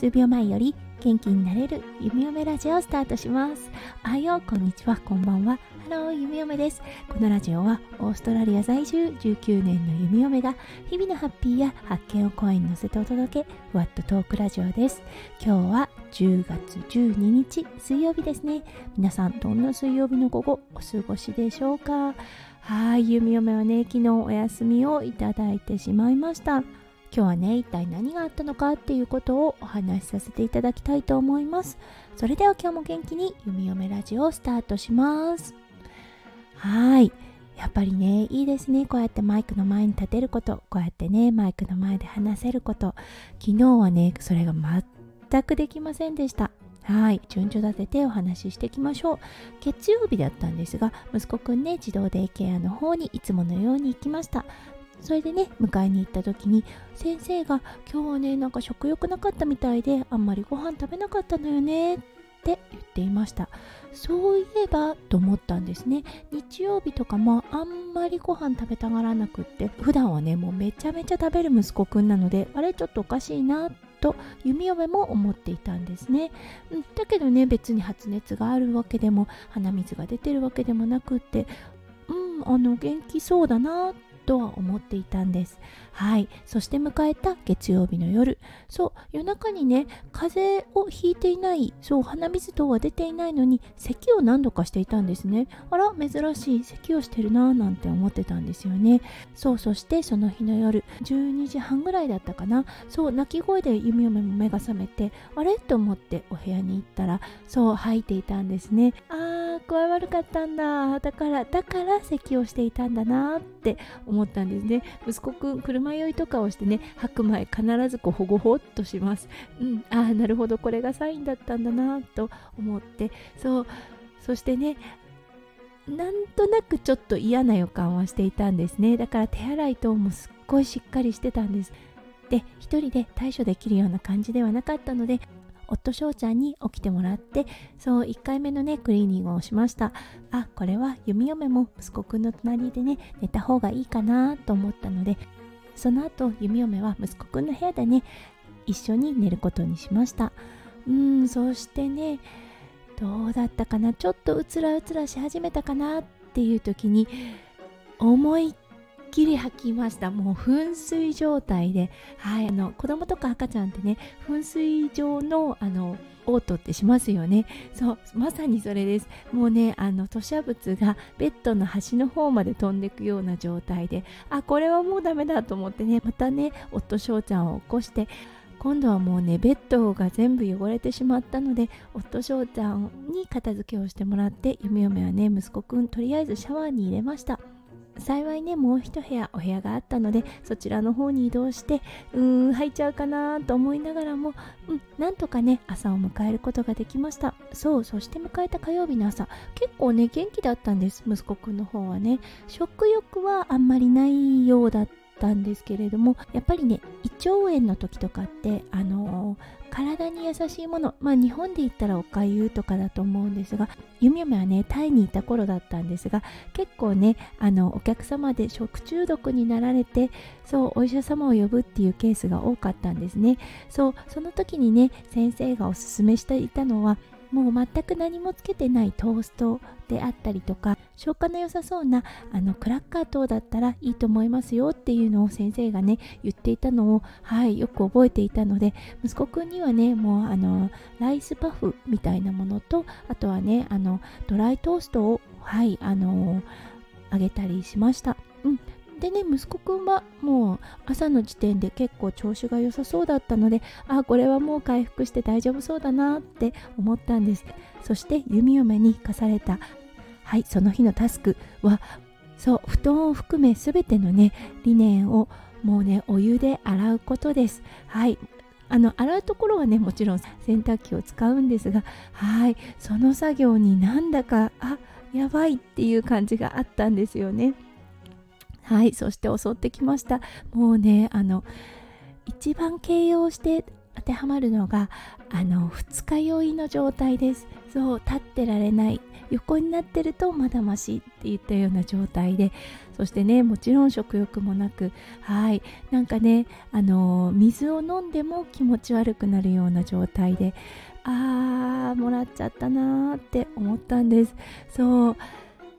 数秒前より元気になれる弓嫁ラジオをスタートします。おはよこんにちは。こんばんは。ハロー弓嫁です。このラジオはオーストラリア在住19年の弓嫁が日々のハッピーや発見を声に乗せてお届けふわっとトークラジオです。今日は10月12日水曜日ですね。皆さんどんな水曜日の午後お過ごしでしょうか？はい弓嫁はね昨日お休みをいただいてしまいました。今日はね一体何があったのかっていうことをお話しさせていただきたいと思います。それでは今日も元気に弓嫁ラジオをスタートします。はい。やっぱりねいいですね。こうやってマイクの前に立てること。こうやってねマイクの前で話せること。昨日はねそれが全くできませんでした。はい。順序立ててお話ししていきましょう。月曜日だったんですが息子くんね児童デイケアの方にいつものように行きました。それでね迎えに行った時に先生が今日はねなんか食欲なかったみたいであんまりご飯食べなかったのよねって言っていました。そういえばと思ったんですね。日曜日とかもあんまりご飯食べたがらなくって普段はねもうめちゃめちゃ食べる息子くんなのであれちょっとおかしいなと弓嫁も思っていたんですね、うん、だけどね別に発熱があるわけでも鼻水が出てるわけでもなくってうんあの元気そうだなっとは思っていたんです。はい。そして迎えた月曜日の夜。そう夜中にね風邪をひいていないそう鼻水等は出ていないのに咳を何度かしていたんですね。あら珍しい。咳をしてるなぁなんて思ってたんですよね。そうそしてその日の夜12時半ぐらいだったかな。そう泣き声で弓嫁も目が覚めてあれ？と思ってお部屋に行ったらそう吐いていたんですね。あー具合悪かったんだ。だからだから咳をしていたんだなって思ったんですね。息子くん車酔いとかをしてね吐く前必ずこうほごほっとします。うんああなるほどこれがサインだったんだなと思って。そうそしてねなんとなくちょっと嫌な予感はしていたんですね。だから手洗い等もすっごいしっかりしてたんです。で一人で対処できるような感じではなかったので夫翔ちゃんに起きてもらってそう1回目のねクリーニングをしました。あこれは弓嫁も息子くんの隣でね寝た方がいいかなと思ったのでその後弓嫁は息子くんの部屋でね一緒に寝ることにしました。うんそしてねどうだったかな？ちょっとうつらうつらし始めたかなっていう時に思いっきり吐きました。もう噴水状態で、はい、あの子供とか赤ちゃんってね噴水状のあの嘔吐ってしますよね。そうまさにそれです。もうねあの吐砂物がベッドの端の方まで飛んでいくような状態であこれはもうダメだと思ってねまたね夫翔ちゃんを起こして今度はもうねベッドが全部汚れてしまったので夫翔ちゃんに片付けをしてもらって嫁嫁はね息子くんとりあえずシャワーに入れました。幸いねもう一部屋お部屋があったのでそちらの方に移動してうーん入っちゃうかなと思いながらも、うん、なんとかね朝を迎えることができました。そうそして迎えた火曜日の朝。結構ね元気だったんです息子くんの方はね。食欲はあんまりないようだったんですけれどもやっぱりね胃腸炎の時とかってあの優しいもの。まあ日本で言ったらおかゆとかだと思うんですがゆみゆみはねタイにいた頃だったんですが結構ねあのお客様で食中毒になられてそうお医者様を呼ぶっていうケースが多かったんですね。そうその時にね先生がおすすめしていたのはもう全く何もつけてないトーストであったりとか消化の良さそうなあのクラッカー等だったらいいと思いますよっていうのを先生がね言っていたのをはいよく覚えていたので息子くんにはねもうあのライスパフみたいなものとあとはねあのドライトーストをはいあのあげたりしました。うん、でね息子くんはもう朝の時点で結構調子が良さそうだったのであこれはもう回復して大丈夫そうだなって思ったんですそして弓嫁に課されたはいその日のタスクはそう布団を含め全てのねリネンをもうねお湯で洗うことです。はい。あの洗うところはねもちろん洗濯機を使うんですがはい。その作業になんだかあやばいっていう感じがあったんですよね。はい。そして襲ってきました。もうねあの一番形容して当てはまるのがあの二日酔いの状態です。そう立ってられない。横になってるとまだましっていったような状態で。そしてねもちろん食欲もなく。はい。なんかねあの水を飲んでも気持ち悪くなるような状態で。あーもらっちゃったなーって思ったんです。そう。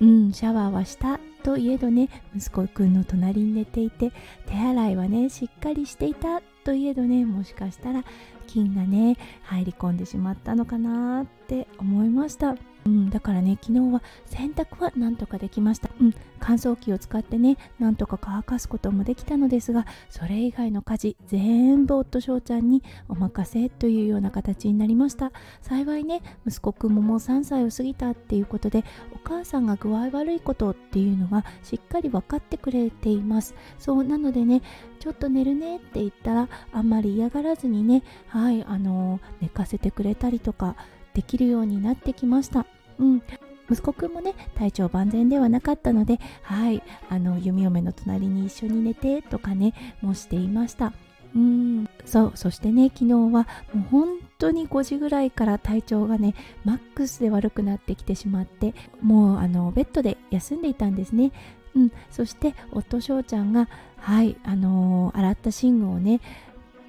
うんシャワーはしたといえどね息子くんの隣に寝ていて手洗いはねしっかりしていたといえどねもしかしたら菌がね入り込んでしまったのかなって思いました。うん、だからね昨日は洗濯はなんとかできました、うん、乾燥機を使ってねなんとか乾かすこともできたのですがそれ以外の家事全部夫翔ちゃんにお任せというような形になりました。幸いね息子くんももう3歳を過ぎたっていうことでお母さんが具合悪いことっていうのがしっかり分かってくれています。そうなのでねちょっと寝るねって言ったらあんまり嫌がらずにねはいあのー、寝かせてくれたりとかできるようになってきました。うん。息子くんもね体調万全ではなかったのではい。あの弓嫁の隣に一緒に寝てとかねもしていました。うん。そうそしてね昨日はもう本当に5時ぐらいから体調がねマックスで悪くなってきてしまってもうあのベッドで休んでいたんですね。うん、そして夫翔ちゃんがはい。あのー、洗った寝具をね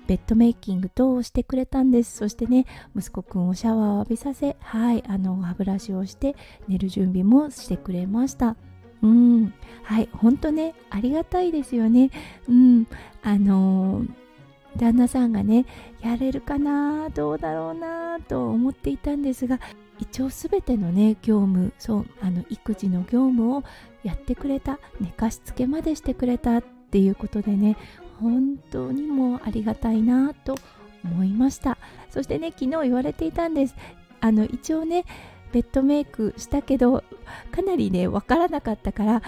ベッドメイキング等をしてくれたんです。そしてね息子くんをシャワーを浴びさせはいあの歯ブラシをして寝る準備もしてくれました。うん。はい本当ねありがたいですよね。うん。あのー、旦那さんがねやれるかなどうだろうなと思っていたんですが一応全てのね業務そうあの育児の業務をやってくれた寝かしつけまでしてくれたっていうことでね本当にもうありがたいなと思いました。そしてね昨日言われていたんです。あの一応ねベッドメイクしたけどかなりねわからなかったから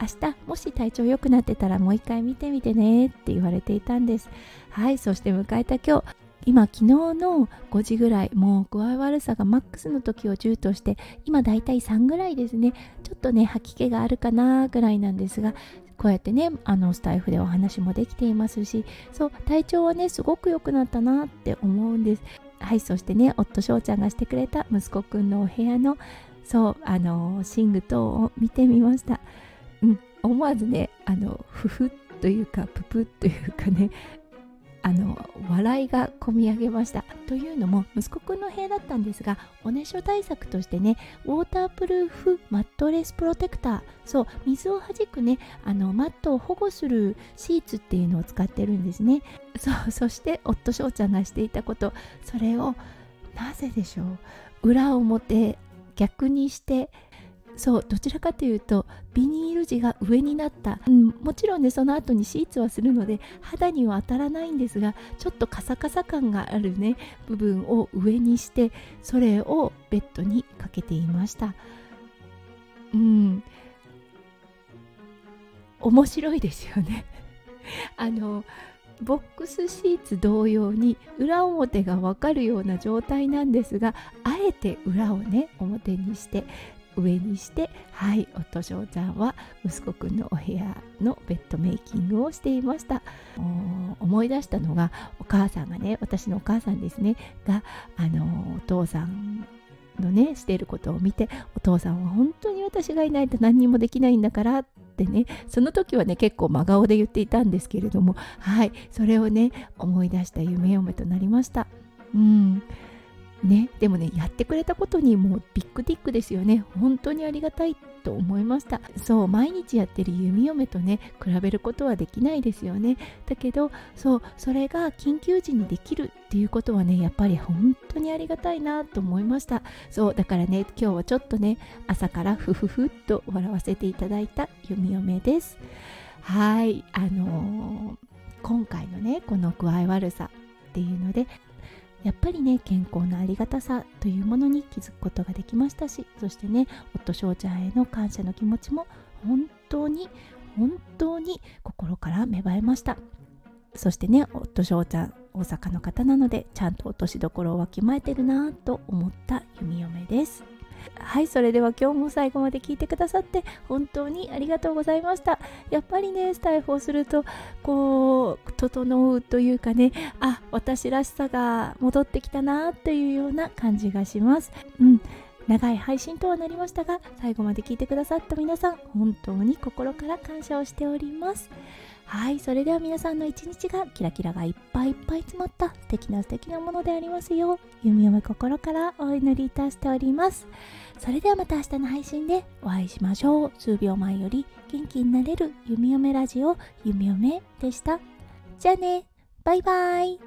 明日もし体調良くなってたらもう一回見てみてねって言われていたんです。はいそして迎えた今日。今昨日の5時ぐらいもう具合悪さがマックスの時を10として今だいたい3ぐらいですね。ちょっとね吐き気があるかなぐらいなんですがこうやってねあのスタイフでお話もできていますしそう体調はねすごく良くなったなって思うんです。はいそしてね夫翔ちゃんがしてくれた息子くんのお部屋のそうあの寝具等を見てみました。うん思わずねあのふふというかぷぷというかねあの笑いがこみ上げました。というのも息子くんの部屋だったんですがおねしょ対策としてねウォータープルーフマットレスプロテクターそう水をはじくねあのマットを保護するシーツっていうのを使ってるんですね。そうそして夫翔ちゃんがしていたこと。それをなぜでしょう？裏表逆にしてそうどちらかというとビニール地が上になった、うん、もちろんねその後にシーツはするので肌には当たらないんですがちょっとカサカサ感があるね部分を上にしてそれをベッドにかけていました。うん。面白いですよね。あのボックスシーツ同様に裏表が分かるような状態なんですがあえて裏をね表にして上にしてはい夫翔ちゃんは息子くんのお部屋のベッドメイキングをしていました。思い出したのがお母さんがね私のお母さんですねがあのお父さんのねしていることを見てお父さんは本当に私がいないと何にもできないんだからってねその時はね結構真顔で言っていたんですけれどもはいそれをね思い出した夢嫁となりました。うん。ね、でもねやってくれたことにもうビッグティックですよね。本当にありがたいと思いました。そう毎日やってる弓嫁とね比べることはできないですよね。だけどそうそれが緊急時にできるっていうことはねやっぱり本当にありがたいなと思いました。そうだからね今日はちょっとね朝からふふふっと笑わせていただいた弓嫁です。はいあのー、今回のねこの具合悪さっていうのでやっぱりね健康のありがたさというものに気づくことができましたしそしてね夫翔ちゃんへの感謝の気持ちも本当に本当に心から芽生えました。そしてね夫翔ちゃん大阪の方なのでちゃんと落としどころをわきまえてるなぁと思った弓嫁です。はいそれでは今日も最後まで聞いてくださって本当にありがとうございました。やっぱりねスタイフをするとこう整うというかねあ私らしさが戻ってきたなというような感じがします。うん。長い配信とはなりましたが最後まで聞いてくださった皆さん本当に心から感謝をしております。はいそれでは皆さんの一日がキラキラがいっぱいいっぱい詰まった素敵な素敵なものでありますよう弓め心からお祈りいたしております。それではまた明日の配信でお会いしましょう。数秒前より元気になれる弓嫁ラジオ弓嫁でした。じゃあね。バイバイ。